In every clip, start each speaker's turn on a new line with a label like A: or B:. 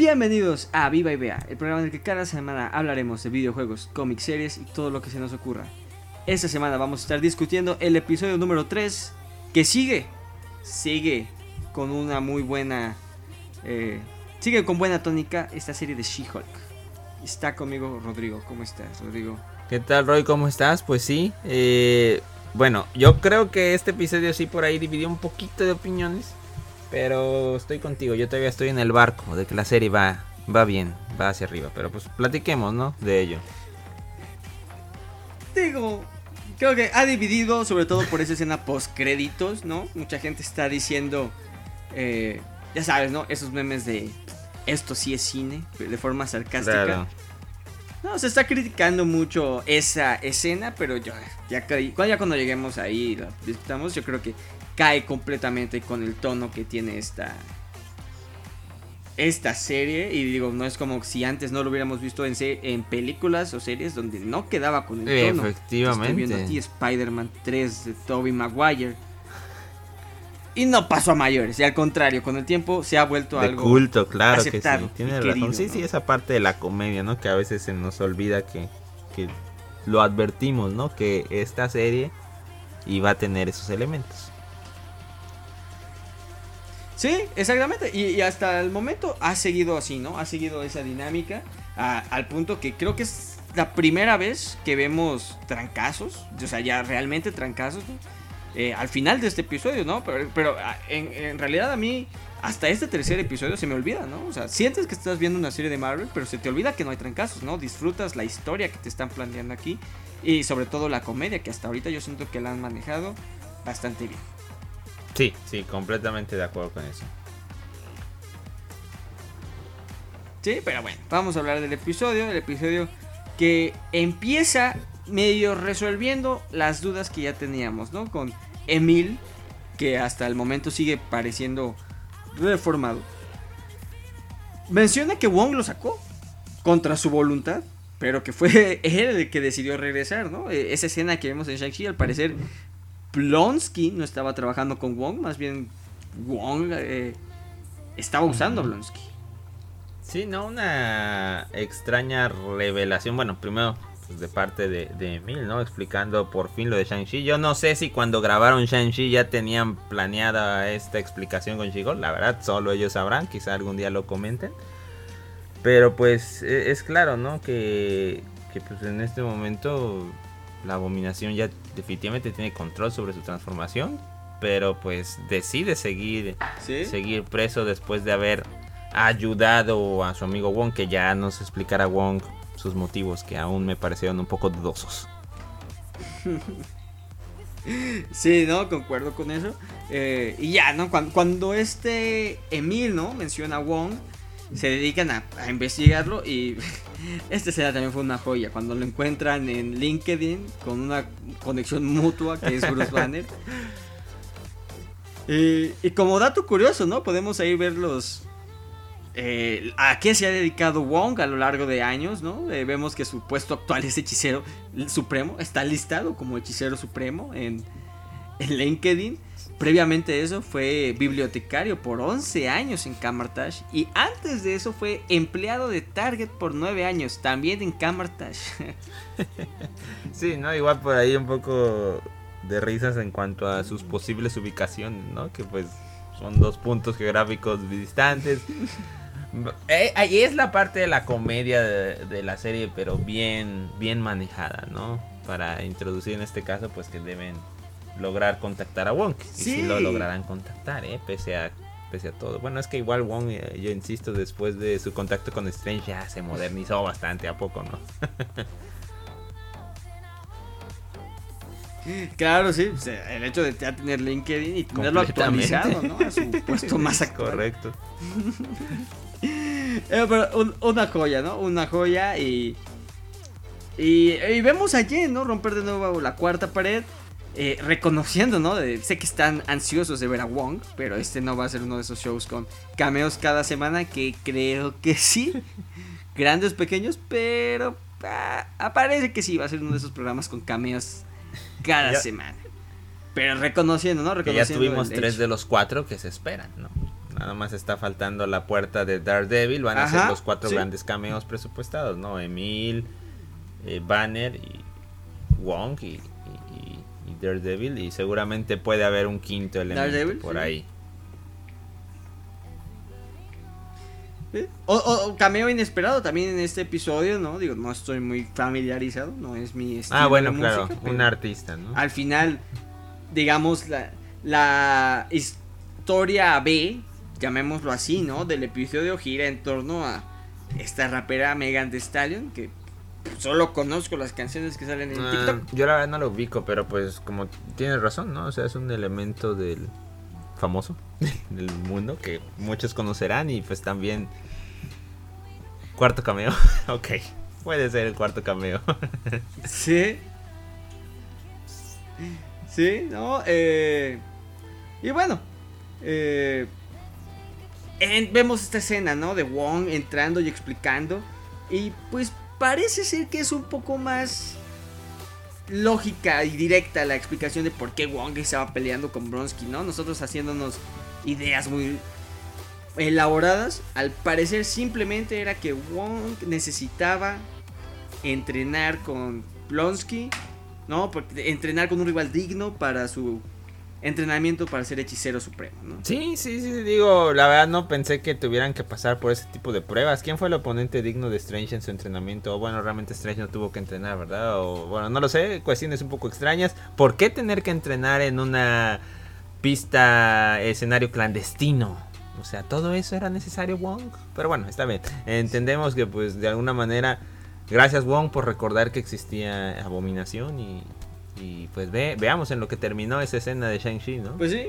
A: Bienvenidos a Viva y Vea, el programa en el que cada semana hablaremos de videojuegos, cómics, series y todo lo que se nos ocurra. Esta semana vamos a estar discutiendo el episodio número 3 que sigue, sigue con una muy buena, eh, sigue con buena tónica esta serie de She-Hulk. Está conmigo Rodrigo, ¿cómo estás Rodrigo?
B: ¿Qué tal Roy? ¿Cómo estás? Pues sí, eh, bueno, yo creo que este episodio sí por ahí dividió un poquito de opiniones. Pero estoy contigo, yo todavía estoy en el barco de que la serie va, va bien, va hacia arriba. Pero pues platiquemos, ¿no? De ello.
A: Digo, creo que ha dividido, sobre todo por esa escena post créditos, ¿no? Mucha gente está diciendo, eh, ya sabes, ¿no? Esos memes de esto sí es cine, de forma sarcástica. No, se está criticando mucho esa escena, pero yo ya, ya cuando lleguemos ahí la discutamos, yo creo que cae completamente con el tono que tiene esta esta serie. Y digo no es como si antes no lo hubiéramos visto en, en películas o series donde no quedaba con el
B: tono. Efectivamente
A: estoy viendo aquí Spider-Man 3 de Tobey Maguire. Y no pasó a mayores y al contrario con el tiempo se ha vuelto
B: de
A: algo
B: culto claro que sí tiene razón. sí sí esa parte de la comedia no que a veces se nos olvida que, que lo advertimos no que esta serie iba a tener esos elementos
A: Sí, exactamente. Y, hasta el momento ha seguido así, ¿no? Ha seguido esa dinámica al punto que creo que es la primera vez que vemos trancazos, o sea, ya realmente trancazos, eh, al final de este episodio, ¿no? Pero, ah, en, realidad a mí, hasta este tercer episodio se me olvida, ¿no? O sea, sientes que estás viendo una serie de Marvel, pero se te olvida que no hay trancazos, ¿no? Disfrutas la historia que te están planteando aquí y sobre todo la comedia, que hasta ahorita yo siento que la han manejado bastante bien.
B: Sí, sí, completamente de acuerdo con eso.
A: Sí, pero bueno, vamos a hablar del episodio, el episodio que empieza medio resolviendo las dudas que ya teníamos, ¿no? Con Emil, que hasta el momento sigue pareciendo reformado. Menciona que Wong lo sacó contra su voluntad, pero que fue él el que decidió regresar, ¿no? E, esa escena que vemos en Shang-Chi, al parecer, Blonsky no estaba trabajando con Wong, más bien Wong eh, estaba usando Blonsky.
B: Sí, no, una extraña revelación. Bueno, primero pues, de parte de, de Emil, ¿no? Explicando por fin lo de Shang-Chi. Yo no sé si cuando grabaron Shang-Chi ya tenían planeada esta explicación con Shigol. La verdad, solo ellos sabrán. Quizá algún día lo comenten. Pero pues e, es claro, ¿no? Que, que pues en este momento la abominación ya definitivamente tiene control sobre su transformación, pero pues decide seguir, seguir preso después de haber ayudado a su amigo Wong, que ya nos explicará Wong sus motivos, que aún me parecieron un poco dudosos.
A: Sí, ¿no? Concuerdo con eso. Eh, y ya, ¿no? Cuando, cuando, este Emil, ¿no? Menciona a Wong, se dedican a, investigarlo y esta escena también fue una joya cuando lo encuentran en LinkedIn con una conexión mutua que es Bruce Banner. y, como dato curioso, ¿no? Podemos ahí ver los... Eh, a qué se ha dedicado Wong a lo largo de años, ¿no? Eh, vemos que su puesto actual es hechicero supremo, está listado como hechicero supremo en, en LinkedIn. Previamente eso fue bibliotecario por 11 años en Camartage y antes de eso fue empleado de Target por 9 años, también en Camartage.
B: sí, ¿no? Igual por ahí un poco de risas en cuanto a sus posibles ubicaciones, ¿no? Que pues son dos puntos geográficos distantes. Eh, ahí es la parte de la comedia de, de, la serie, pero bien, bien manejada, ¿no? Para introducir en este caso, pues que deben lograr contactar a Wong. Sí. Y si lo lograrán contactar, ¿eh? Pese a, pese a todo. Bueno, es que igual Wong, eh, yo insisto, después de su contacto con Strange ya se modernizó bastante, ¿a poco no?
A: Claro, sí, el hecho de ya tener LinkedIn y tenerlo actualizado, ¿no? A su puesto más actual.
B: Correcto.
A: Eh, pero una joya, ¿no? Una joya y, y, y vemos allí, ¿no? Romper de nuevo la cuarta pared. Eh, reconociendo, ¿no? sé que están ansiosos de ver a Wong, pero este no va a ser uno de esos shows con cameos cada semana, que creo que sí. Grandes, pequeños, pero ah, aparece que sí, va a ser uno de esos programas con cameos cada semana. Pero reconociendo, ¿no? Reconociendo
B: ya tuvimos tres de los cuatro que se esperan, ¿no? Nada más está faltando la puerta de Daredevil. Van a ser los cuatro
A: sí.
B: grandes cameos presupuestados, ¿no? Emil, eh, Banner y Wong y, y- Daredevil. Y seguramente puede haber un quinto elemento
A: Daredevil,
B: por
A: sí.
B: ahí.
A: O, cameo inesperado también en este episodio, ¿no? Digo, no estoy muy familiarizado, no es mi estilo
B: Ah, bueno,
A: de
B: claro, un artista, ¿no?
A: Al final, digamos, la, la historia B, llamémoslo así, ¿no? Del episodio gira en torno a esta rapera Megan Thee Stallion, que solo conozco las canciones que salen en
B: Ah,
A: TikTok.
B: yo la verdad no lo ubico, pero pues como tienes razón, ¿no? O sea, es un elemento del famoso del mundo que muchos conocerán y pues también cuarto cameo. ok, puede ser el cuarto cameo.
A: Sí. Sí, ¿no? Eh, y bueno, eh, en- vemos esta escena, ¿no? De Wong entrando y explicando. Y pues parece ser que es un poco más lógica y directa la explicación de por qué Wong estaba peleando con Bronsky, ¿no? Nosotros haciéndonos ideas muy elaboradas. Al parecer simplemente era que Wong necesitaba entrenar con Blonsky, ¿no? Porque entrenar con un rival digno para su entrenamiento para ser hechicero supremo, ¿no?
B: sí, sí, sí, digo, la verdad no pensé que tuvieran que pasar por ese tipo de pruebas. ¿Quién fue el oponente digno de Strange en su entrenamiento? Bueno, realmente Strange no tuvo que entrenar, ¿verdad? O bueno, no lo sé, cuestiones un poco extrañas. ¿Por qué tener que entrenar en una pista, escenario clandestino? O sea, todo eso era necesario, Wong. Pero bueno, está bien. Entendemos que pues de alguna manera, gracias Wong por recordar que existía abominación y, y pues ve, veamos en lo que terminó esa escena de Shang-Chi, ¿no?
A: Pues sí.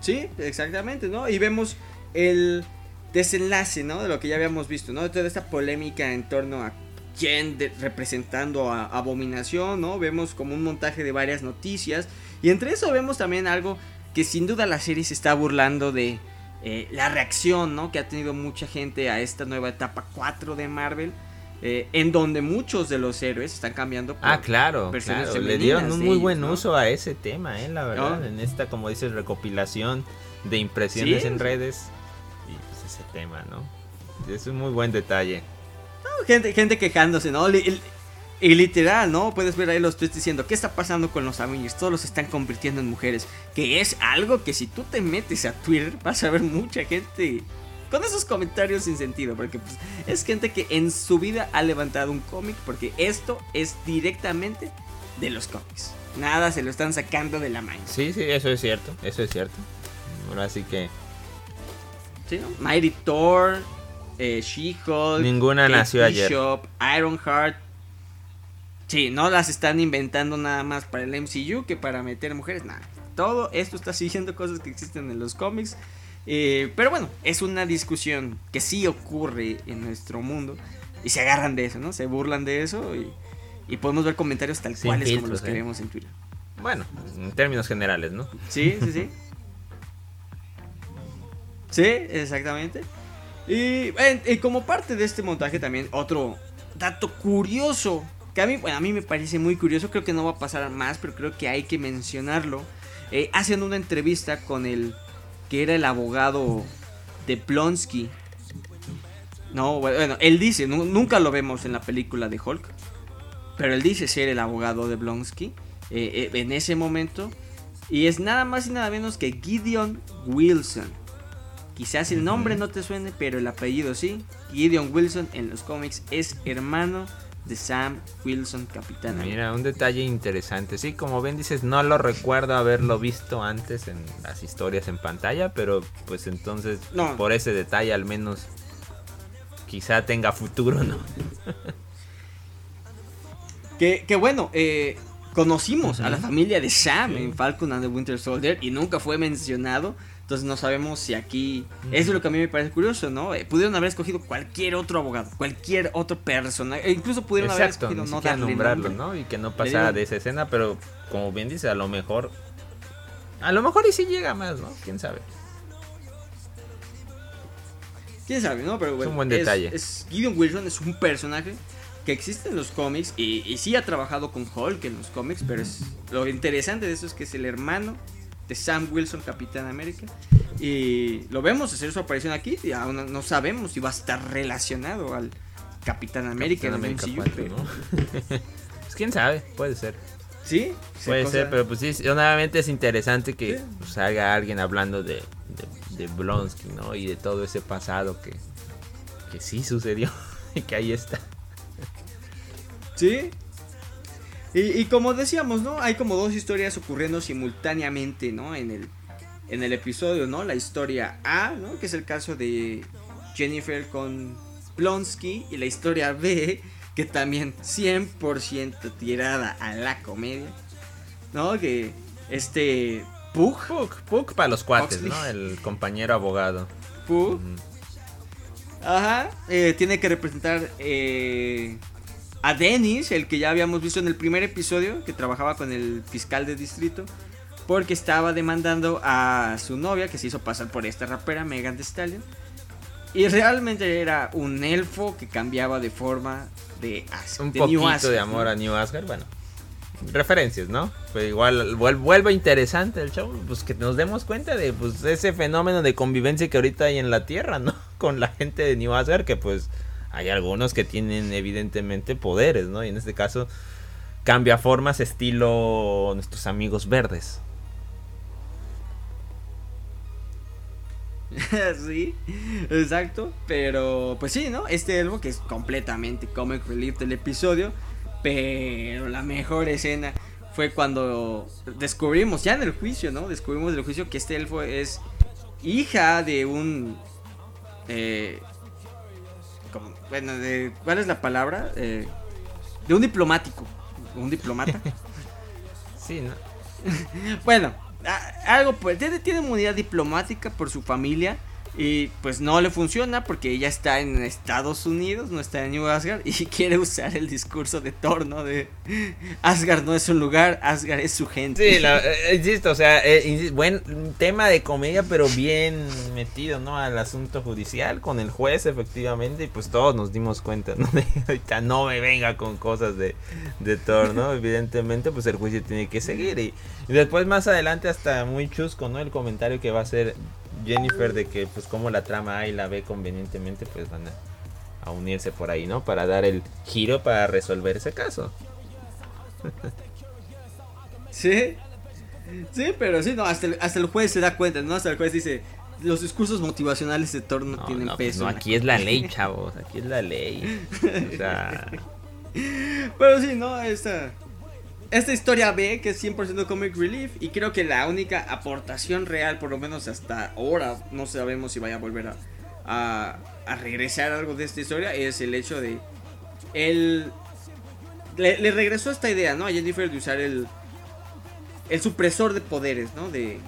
A: Sí, exactamente, ¿no? Y vemos el desenlace, ¿no? De lo que ya habíamos visto, ¿no? De toda esta polémica en torno a quién representando a Abominación, ¿no? Vemos como un montaje de varias noticias. Y entre eso vemos también algo que sin duda la serie se está burlando de eh, la reacción, ¿no? Que ha tenido mucha gente a esta nueva etapa 4 de Marvel. Eh, en donde muchos de los héroes están cambiando por
B: Ah, claro. Le dieron un muy
A: ellos,
B: buen
A: ¿no?
B: uso a ese tema, eh, la verdad.
A: ¿No?
B: En esta, como dices, recopilación de impresiones
A: Sí,
B: en redes. Y pues ese tema, ¿no? Es un muy buen detalle.
A: Gente, gente quejándose, ¿no? Y literal, ¿no? Puedes ver ahí los tweets diciendo, ¿qué está pasando con los Avengers? Todos los están convirtiendo en mujeres. Que es algo que si tú te metes a Twitter vas a ver mucha gente con esos comentarios sin sentido. Porque pues, es gente que en su vida ha levantado un cómic. Porque esto es directamente de los cómics. Nada se lo están sacando de la mano.
B: Sí, sí, eso es cierto, eso es cierto. Ahora sí que
A: ¿Sí, no? Mighty Thor, eh, She-Hulk,
B: Ninguna
A: Kate
B: nació ayer.
A: Bishop, Ironheart. Sí, no las están inventando nada más para el MCU que para meter mujeres. Nada. Todo esto está siguiendo cosas que existen en los cómics. Eh, pero bueno, es una discusión que sí ocurre en nuestro mundo. Y se agarran de eso, ¿no? Se burlan de eso. Y, y podemos ver comentarios tal
B: Sin
A: cuales como los que
B: ¿eh?
A: vemos en Twitter.
B: bueno, en términos generales, ¿no?
A: Sí, sí, sí. Sí, exactamente. Y, y como parte de este montaje también otro dato curioso que a mí, bueno, a mí me parece muy curioso, creo que no va a pasar más, pero creo que hay que mencionarlo. Eh, hacen una entrevista con el que era el abogado de Plonsky. No, bueno, él dice, nu- nunca lo vemos en la película de Hulk, pero él dice ser el abogado de Blonsky eh, eh, en ese momento. Y es nada más y nada menos que Gideon Wilson. Quizás el nombre no te suene, pero el apellido sí. Gideon Wilson en los cómics es hermano de Sam Wilson, Capitán.
B: Mira, un detalle interesante. Sí, como bien dices, no lo recuerdo haberlo visto antes en las historias en pantalla, pero pues entonces
A: No.
B: por ese detalle al menos quizá tenga futuro, ¿no?
A: Que, que bueno, eh, conocimos a la familia de Sam
B: Sí.
A: en Falcon and the Winter Soldier y nunca fue mencionado. Entonces no sabemos si aquí... Eso es lo que a mí me parece curioso, ¿no? Eh, pudieron haber escogido cualquier otro abogado, cualquier otro personaje. e incluso pudieron haber
B: Exacto,
A: escogido
B: ni
A: no darle
B: nombrarlo,
A: nombre.
B: ¿no? Y que no pasara de esa escena, pero como bien dice, a lo mejor... A lo mejor y sí llega más, ¿no? ¿Quién sabe?
A: quién sabe, ¿no? Pero bueno,
B: un buen detalle.
A: es- Gideon Wilson es un personaje que existe en los cómics y, y sí ha trabajado con Hulk en los cómics, pero es lo interesante de eso es que es el hermano de Sam Wilson, Capitán América. Y lo vemos hacer su aparición aquí. Y aún no sabemos si va a estar relacionado al Capitán América
B: Capitán
A: en el
B: América
A: MCU, pero-
B: ¿no? pues quién sabe, puede ser.
A: Sí,
B: Puede
A: cosa-
B: ser, pero pues sí, nuevamente es interesante que
A: Sí.
B: pues, salga alguien hablando de, de, de Blonsky, ¿no? Y de todo ese pasado que, que sí sucedió y que ahí está.
A: Sí. Y, y como decíamos, ¿no? Hay como dos historias ocurriendo simultáneamente, ¿no? En el, en el episodio, ¿no? La historia A, ¿no? Que es el caso de Jennifer con Blonsky. Y la historia B, que también 100% tirada a la comedia. ¿No? Que este Pug,
B: Puck, Puck para los cuates,
A: Oxley.
B: ¿no? El compañero abogado.
A: Pug. Ajá, eh, tiene que representar eh, a Dennis, el que ya habíamos visto en el primer episodio, que trabajaba con el fiscal de distrito, porque estaba demandando a su novia, que se hizo pasar por esta rapera, Megan Thee Stallion. Y realmente era un elfo que cambiaba de forma de, As-
B: Un
A: de New
B: poquito
A: Asgard,
B: de
A: ¿no?
B: amor a New Asgard, bueno. Referencias, ¿no? Pues igual vuel- vuelve interesante el show, pues que nos demos cuenta de pues ese fenómeno de convivencia que ahorita hay en la Tierra, ¿no? Con la gente de New Asgard que pues hay algunos que tienen evidentemente poderes, ¿no? Y en este caso cambia formas estilo nuestros amigos verdes.
A: sí, exacto. Pero, pues sí, ¿no? Este elfo que es completamente comic relief del episodio. Pero la mejor escena fue cuando descubrimos, ya en el juicio, ¿no? Descubrimos en el juicio que este elfo es hija de un. Eh, bueno, de, ¿cuál es la palabra? Eh, de un diplomático. Un diplomata.
B: Sí, ¿no?
A: Bueno, a- algo pues tiene, tiene inmunidad diplomática por su familia y pues no le funciona porque ella está en Estados Unidos, no está en New Asgard y quiere usar el discurso de Thor, ¿no? De Asgard no es un lugar, Asgard es su gente.
B: Sí, la- eh, insisto, o sea, eh, buen tema de comedia, pero bien metido, ¿no? Al asunto judicial con el juez, efectivamente, y pues todos nos dimos cuenta, ¿no? De, ahorita no me venga con cosas de, de Thor, ¿no? Evidentemente, pues el juicio tiene que seguir. Y, y después, más adelante, hasta muy chusco, ¿no? El comentario que va a hacer Jennifer de que, pues, como la trama A y la B convenientemente, pues van a, a unirse por ahí, ¿no? Para dar el giro para resolver ese caso.
A: Sí. Sí, pero sí, no, hasta el, hasta el juez se da cuenta, ¿no? Hasta el juez dice, los discursos motivacionales de Thor no,
B: No,
A: tienen
B: no, pues
A: peso.
B: no, aquí es la ley, chavos. Aquí es la ley. O sea,
A: Pero sí, ¿no? Esta, esta historia B, que es 100% comic relief, y creo que la única aportación real, por lo menos hasta ahora, no sabemos si vaya a volver a, a, a regresar algo de esta historia, es el hecho de él... Le, le regresó esta idea, ¿no? A Jennifer de usar el, el supresor de poderes, ¿no? De...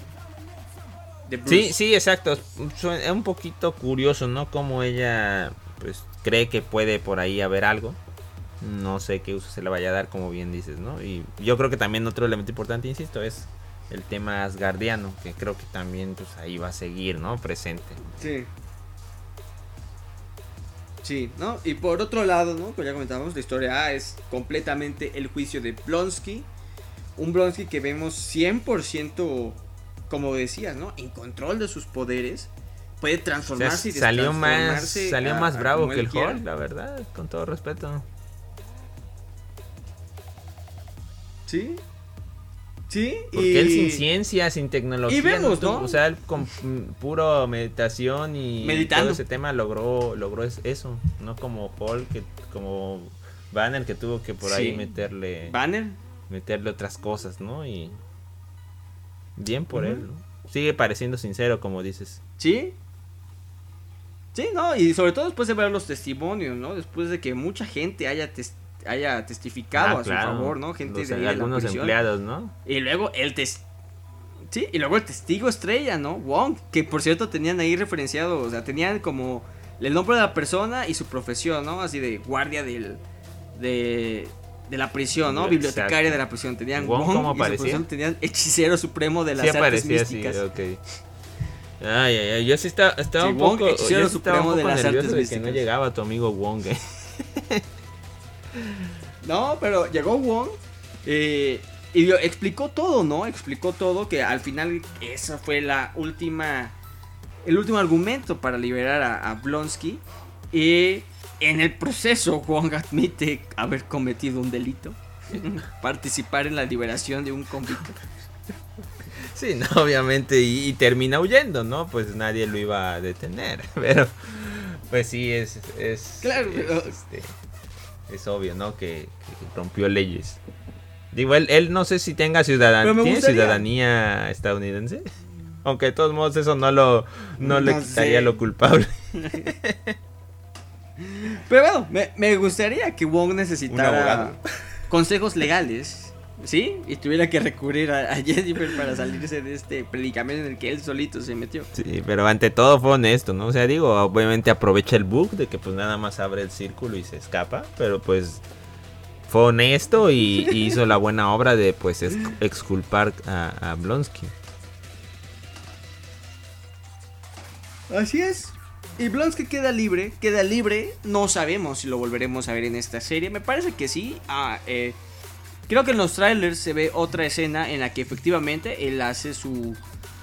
A: de Bruce.
B: sí, sí, exacto. Es un poquito curioso, ¿no? Como ella, pues, cree que puede por ahí haber algo. No sé qué uso se le vaya a dar, como bien dices, ¿no? Y yo creo que también otro elemento importante, insisto, es el tema asgardiano, que creo que también, pues, ahí va a seguir, ¿no? Presente.
A: Sí. Sí, ¿no? Y por otro lado, ¿no? Como ya comentábamos, la historia A es completamente el juicio de Blonsky. Un Blonsky que vemos 100%, como decías, ¿no? En control de sus poderes. Puede
B: O sea,
A: transformarse y
B: salió más, salió
A: a-
B: más bravo que el. Hulk, la verdad, con todo respeto.
A: Sí. Sí.
B: Porque
A: y...
B: él sin ciencia, sin tecnología,
A: Y vemos, ¿no?
B: O sea, él con puro meditación y
A: Meditando.
B: todo ese tema logró logró es- eso, no como Paul que como Banner que tuvo que por ahí meterle
A: Banner.
B: meterle otras cosas, ¿no? Y bien por él, ¿no? Sigue pareciendo sincero como dices.
A: Sí. Sí, ¿no? Y sobre todo después de ver los testimonios, ¿no? Después de que mucha gente haya, tes- haya testificado
B: Ah,
A: a
B: claro.
A: su favor, ¿no? Gente
B: Los-
A: de, ahí la
B: algunos
A: prisión.
B: empleados, ¿no?
A: Y luego el tes Sí, y luego el testigo estrella, ¿no? Wong, que por cierto tenían ahí referenciado, o sea, tenían como el nombre de la persona y su profesión, ¿no? Así de guardia del de de la prisión, ¿no?
B: Exacto.
A: Bibliotecaria de la prisión. Tenían
B: Wong,
A: Wong,
B: ¿cómo
A: y su tenían hechicero supremo de las
B: Sí
A: artes místicas.
B: ok. Ay, ay, ay, yo sí estaba, estaba
A: Sí,
B: un
A: Wong,
B: poco, yo sí estaba un
A: supremo de las
B: nervioso
A: artes
B: de que no llegaba tu amigo Wong. eh.
A: No, pero llegó Wong. eh, Y explicó todo, ¿no? Explicó todo que al final esa fue la última... El último argumento para liberar a, a Blonsky. Y en el proceso Wong admite haber cometido un delito. Participar en la liberación de un convicto.
B: Sí, no, obviamente, y, termina huyendo, ¿no? Pues nadie lo iba a detener, pero pues sí, es... es
A: claro,
B: es, este, es obvio, ¿no? Que, rompió leyes. Digo, él, no sé si tenga ciudadanía, ciudadanía estadounidense. Aunque de todos modos eso no lo no, le quitaría lo culpable.
A: Pero bueno, me, me gustaría que Wong necesitara consejos legales ¿Sí? Y tuviera que recurrir a, Jennifer para salirse de este predicamento en el que él solito se metió.
B: Sí, pero ante todo fue honesto, ¿no? O sea, digo, obviamente aprovecha el bug de que pues nada más abre el círculo y se escapa, pero pues fue honesto y, hizo la buena obra de pues exculpar a, a Blonsky.
A: Así es. Y Blonsky queda libre, queda libre. No sabemos si lo volveremos a ver en esta serie. Me parece que sí. Ah, eh, Creo que en los trailers se ve otra escena en la que efectivamente él hace su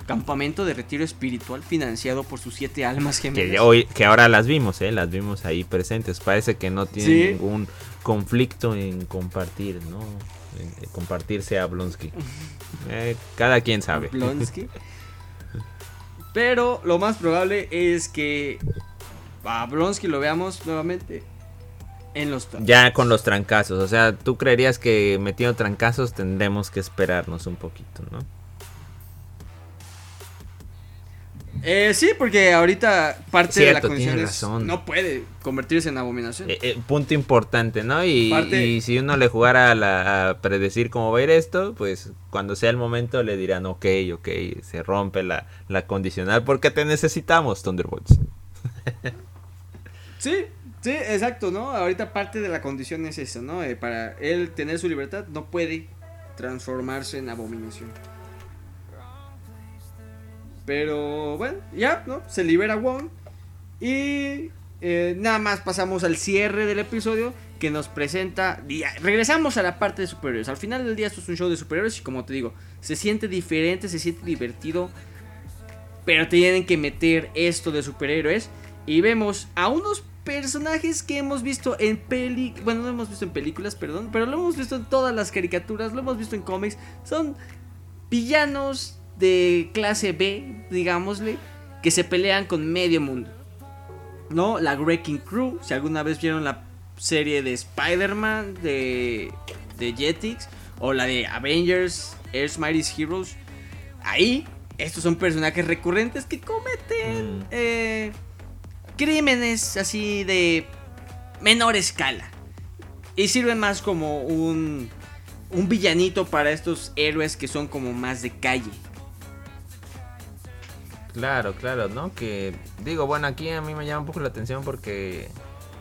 A: campamento de retiro espiritual financiado por sus siete almas gemelas.
B: Que, hoy, que ahora las vimos, ¿eh? Las vimos ahí presentes. Parece que no tiene ningún conflicto en compartir, ¿no? En, compartirse a Blonsky. Eh, cada quien sabe.
A: Blonsky. Pero lo más probable es que a Blonsky lo veamos nuevamente los
B: ya con los trancazos, o sea, tú creerías que metiendo trancazos tendremos que esperarnos un poquito, ¿no?
A: Eh, sí, porque ahorita parte de la condición es, no puede convertirse en abominación.
B: Eh, eh, punto importante, ¿no? Y, si uno le jugara a, predecir cómo va a ir esto, pues cuando sea el momento le dirán, ok, ok, se rompe la, la condicional porque te necesitamos, Thunderbolts.
A: sí, Sí, exacto, ¿no? Ahorita parte de la condición es eso, ¿no? Eh, para él tener su libertad no puede transformarse en abominación. Pero bueno, ya, ¿no? Se libera Wong. Y eh, nada más pasamos al cierre del episodio que nos presenta... regresamos a la parte de superhéroes. Al final del día esto es un show de superhéroes y como te digo, se siente diferente, se siente divertido. Pero tienen que meter esto de superhéroes. Y vemos a unos personajes que hemos visto en peli, bueno, no hemos visto en películas, perdón, pero lo hemos visto en todas las caricaturas, lo hemos visto en cómics, son villanos de clase B, digámosle, que se pelean con medio mundo. ¿No? La Wrecking Crew, si alguna vez vieron la serie de Spider-Man de, de Jetix o la de Avengers, Earth's Mightiest Heroes, ahí estos son personajes recurrentes que cometen mm. eh, crímenes así de menor escala. Y sirven más como un, un villanito para estos héroes que son como más de calle.
B: Claro, claro, ¿no? Que digo, bueno, aquí a mí me llama un poco la atención porque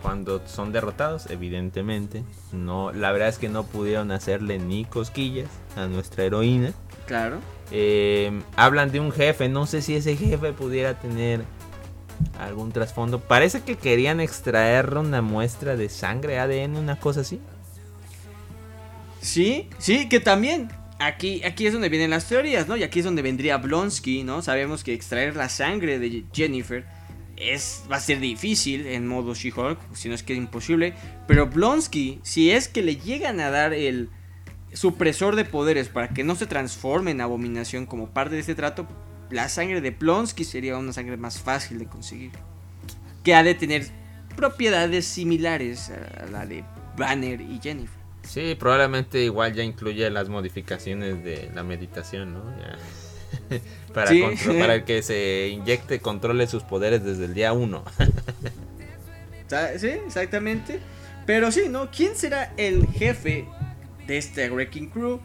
B: cuando son derrotados, evidentemente, no, la verdad es que no pudieron hacerle ni cosquillas a nuestra heroína.
A: Claro.
B: Eh, hablan de un jefe, no sé si ese jefe pudiera tener algún trasfondo. Parece que querían extraer una muestra de sangre, ADN, una cosa así.
A: Sí, sí, que también. Aquí, aquí es donde vienen las teorías, ¿no? Y aquí es donde vendría Blonsky, ¿no? Sabemos que extraer la sangre de Jennifer es, va a ser difícil en modo She-Hulk, si no es que es imposible. Pero Blonsky, si es que le llegan a dar el supresor de poderes para que no se transforme en abominación como parte de este trato, la sangre de Plonsky sería una sangre más fácil de conseguir. Que ha de tener propiedades similares a la de Banner y Jennifer.
B: Sí, probablemente igual ya incluye las modificaciones de la meditación, ¿no? para, para que se inyecte, controle sus poderes desde el día 1.
A: sí, exactamente. Pero sí, ¿no? ¿Quién será el jefe de este Wrecking Crew?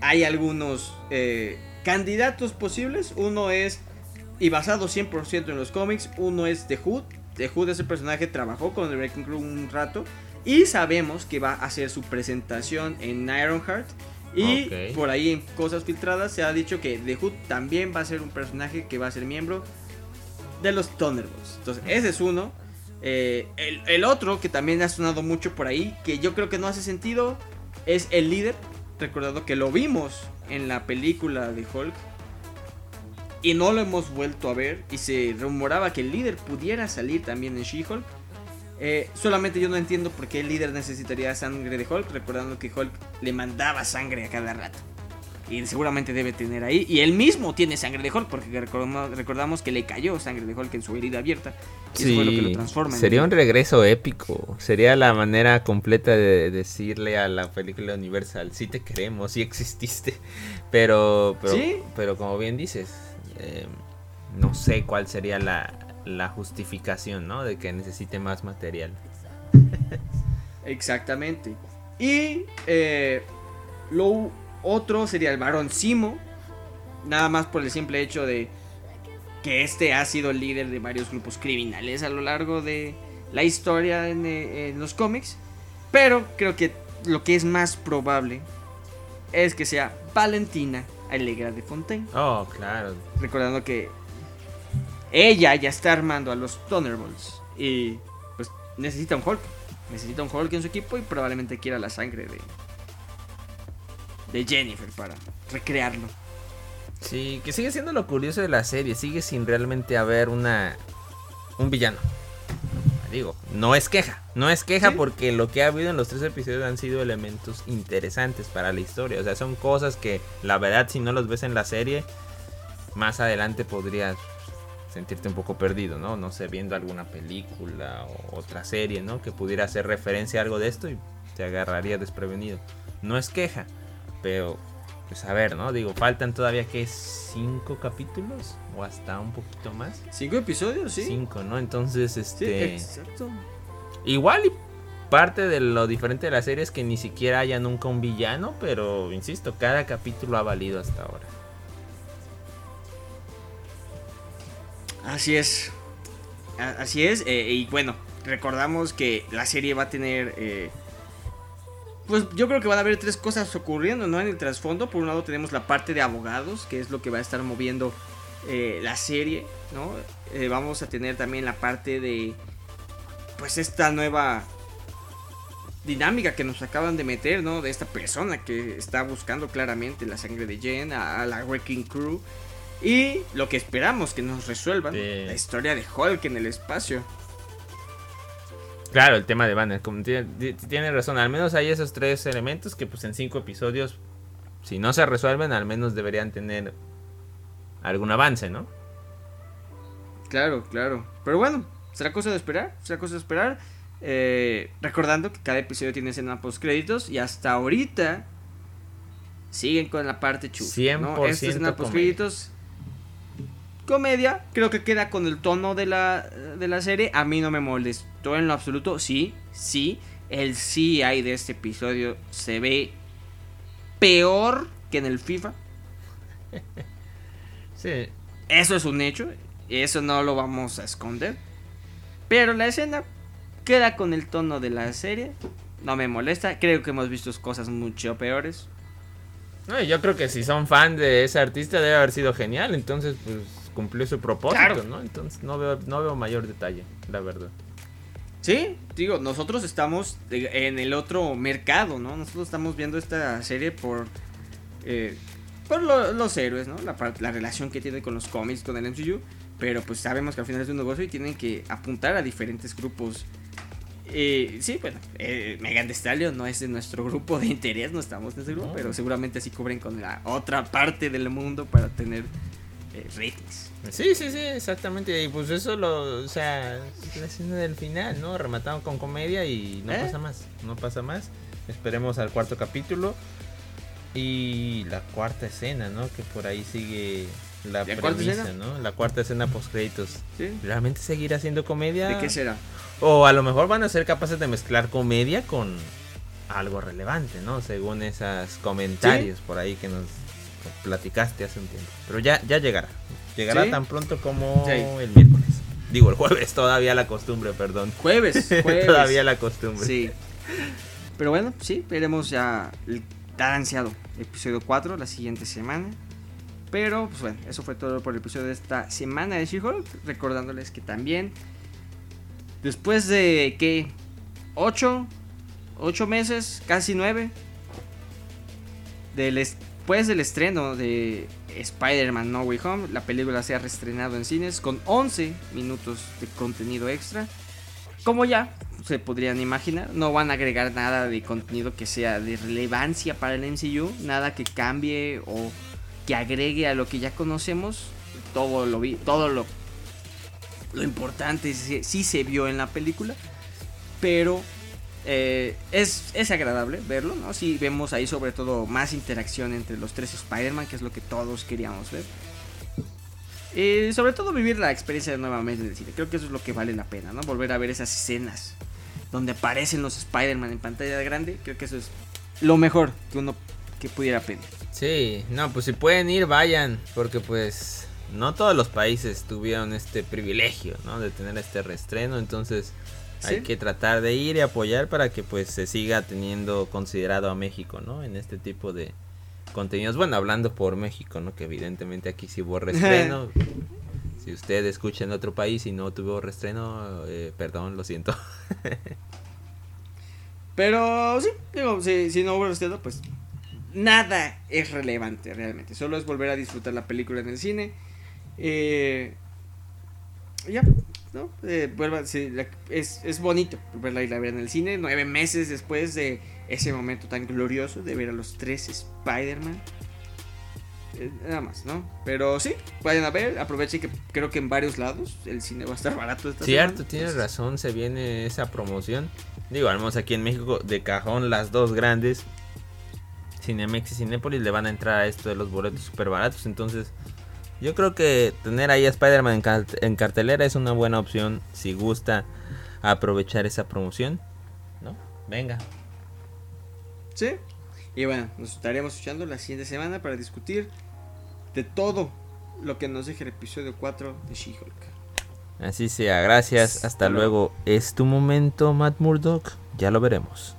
A: Hay algunos eh, candidatos posibles. Uno es, y basado 100% en los cómics, uno es The Hood. The Hood, ese personaje, trabajó con el Breaking Crew un rato. Y sabemos que va a hacer su presentación en Ironheart. Y por ahí en cosas filtradas se ha dicho que The Hood también va a ser un personaje que va a ser miembro de los Thunderbolts. Entonces, ese es uno. Eh, el, el, otro que también ha sonado mucho por ahí, que yo creo que no hace sentido, es el líder recordando que lo vimos en la película de Hulk y no lo hemos vuelto a ver y se rumoraba que el líder pudiera salir también en She-Hulk. Eh, solamente yo no entiendo por qué el líder necesitaría sangre de Hulk, recordando que Hulk le mandaba sangre a cada rato. Y seguramente debe tener ahí. Y él mismo tiene sangre de Hulk, porque recordamos, que le cayó sangre de Hulk en su herida abierta. Y eso fue lo que lo transforma.
B: Sería un regreso épico. Sería la manera completa de decirle a la película Universal: Sí te queremos, sí exististe. Pero, pero, pero como bien dices, eh, no sé cuál sería la, la justificación, ¿no? De que necesite más material.
A: Exactamente. Y eh, lo otro sería el varón Simo. Nada más por el simple hecho de que este ha sido el líder de varios grupos criminales a lo largo de la historia en, eh, los cómics. Pero creo que lo que es más probable es que sea Valentina Alegra de Fontaine.
B: Oh, claro.
A: Recordando que ella ya está armando a los Thunderbolts. Y pues necesita un Hulk. Necesita un Hulk en su equipo y probablemente quiera la sangre de, de Jennifer para recrearlo.
B: Sí, que sigue siendo lo curioso de la serie. Sigue sin realmente haber una. un villano. Digo, no es queja. No es queja porque lo que ha habido en los tres episodios han sido elementos interesantes para la historia. O sea, son cosas que la verdad, si no los ves en la serie, más adelante podrías sentirte un poco perdido, ¿no? No sé, viendo alguna película o otra serie, ¿no? Que pudiera hacer referencia a algo de esto y te agarraría desprevenido. No es queja, pero pues a ver, ¿no? Digo, faltan todavía que cinco capítulos o hasta un poquito más.
A: Cinco episodios, sí.
B: Cinco, ¿no? Entonces, este. exacto. Igual y parte de lo diferente de la serie es que ni siquiera haya nunca un villano, pero insisto, cada capítulo ha valido hasta ahora.
A: Así es. Así es. Eh, y bueno, recordamos que la serie va a tener eh, pues yo creo que van a haber tres cosas ocurriendo, ¿no? En el trasfondo, por un lado tenemos la parte de abogados, que es lo que va a estar moviendo eh, la serie, ¿no? Eh, vamos a tener también la parte de, pues esta nueva dinámica que nos acaban de meter, ¿no? De esta persona que está buscando claramente la sangre de Jen, a, la Wrecking Crew. Y lo que esperamos que nos resuelvan, la historia de Hulk en el espacio.
B: Claro, el tema de Banner, como tiene, razón, al menos hay esos tres elementos que pues en cinco episodios, si no se resuelven, al menos deberían tener algún avance, ¿no?
A: Claro, claro. Pero bueno, será cosa de esperar, será cosa de esperar. Eh, recordando que cada episodio tiene escena post créditos y hasta ahorita siguen con la parte chula. 100% ¿no? Esta escena post créditos comedia, creo que queda con el tono de la, de la serie. A mí no me molestó en lo absoluto. Sí, sí. El hay de este episodio se ve peor que en el FIFA.
B: Sí.
A: Eso es un hecho. Eso no lo vamos a esconder. Pero la escena queda con el tono de la serie. No me molesta. Creo que hemos visto cosas mucho peores.
B: No, yo creo que si son fan de ese artista debe haber sido genial. Entonces, pues cumplió su propósito, ¿no? Entonces no veo, no veo mayor detalle, la verdad.
A: Sí, digo, nosotros estamos en el otro mercado, ¿no? Nosotros estamos viendo esta serie por, eh, por los héroes, ¿no? La, la, relación que tiene con los cómics, con el MCU. Pero pues sabemos que al final es un negocio y tienen que apuntar a diferentes grupos. Eh, sí, bueno, eh, Megan Stallion no es de nuestro grupo de interés, no estamos en ese grupo, pero seguramente así cubren con la otra parte del mundo para tener ratings.
B: Sí, sí, sí, exactamente. Y pues eso lo, o sea, la escena del final, ¿no? Rematado con comedia y no ¿Eh? pasa más, no pasa más. Esperemos al cuarto capítulo y la cuarta escena, ¿no? Que por ahí sigue la, premisa, ¿no? La cuarta escena post créditos. ¿Realmente seguirá haciendo comedia?
A: ¿De qué será?
B: O a lo mejor van a ser capaces de mezclar comedia con algo relevante, ¿no? Según esos comentarios por ahí que nos platicaste hace un tiempo. Pero ya, ya llegará. Llegará tan pronto como el miércoles. Digo, el jueves, todavía la costumbre, perdón.
A: Jueves, jueves.
B: todavía la costumbre.
A: Sí. Pero bueno, sí, veremos ya el tan ansiado episodio 4 la siguiente semana. Pero, pues bueno, eso fue todo por el episodio de esta semana de She-Hulk. Recordándoles que también, después de que 8, 8 meses, casi 9, después del estreno de Spider-Man No Way Home, la película se ha reestrenado en cines con 11 minutos de contenido extra. Como ya se podrían imaginar, no van a agregar nada de contenido que sea de relevancia para el MCU, nada que cambie o que agregue a lo que ya conocemos. Todo lo vi, todo lo, lo importante sí, se vio en la película, pero eh, es, es, agradable verlo, ¿no? Si vemos ahí sobre todo más interacción entre los tres Spider-Man, que es lo que todos queríamos ver. Y sobre todo vivir la experiencia nuevamente del cine. Creo que eso es lo que vale la pena, ¿no? Volver a ver esas escenas donde aparecen los Spider-Man en pantalla grande. Creo que eso es lo mejor que uno que pudiera pedir.
B: Sí, no, pues si pueden ir, vayan. Porque pues no todos los países tuvieron este privilegio, ¿no? De tener este reestreno. Entonces hay que tratar de ir y apoyar para que pues se siga teniendo considerado a México, ¿no? En este tipo de contenidos. Bueno, hablando por México, ¿no? Que evidentemente aquí sí hubo reestreno. si usted escucha en otro país y no tuvo reestreno, eh, perdón, lo siento.
A: Pero sí, digo, si, si no hubo reestreno, pues nada es relevante realmente. Solo es volver a disfrutar la película en el cine. Eh, ya, ¿no? Eh, es, es bonito verla y la ver en el cine. Nueve meses después de ese momento tan glorioso de ver a los tres Spider-Man. Eh, nada más, ¿no? Pero sí, vayan a ver, aprovechen que creo que en varios lados el cine va a estar barato
B: esta Cierto, tienes razón, se viene esa promoción. Digo, al aquí en México de cajón las dos grandes, Cinemex y Cinépolis, le van a entrar a esto de los boletos super baratos. Entonces, yo creo que tener ahí a Spider-Man en, cartelera es una buena opción si gusta aprovechar esa promoción. ¿No? Venga.
A: Sí. Y bueno, nos estaremos escuchando la siguiente semana para discutir de todo lo que nos deje el episodio 4 de She-Hulk.
B: Así sea, gracias. Hasta, luego. ¿Es tu momento, Matt Murdock? Ya lo veremos.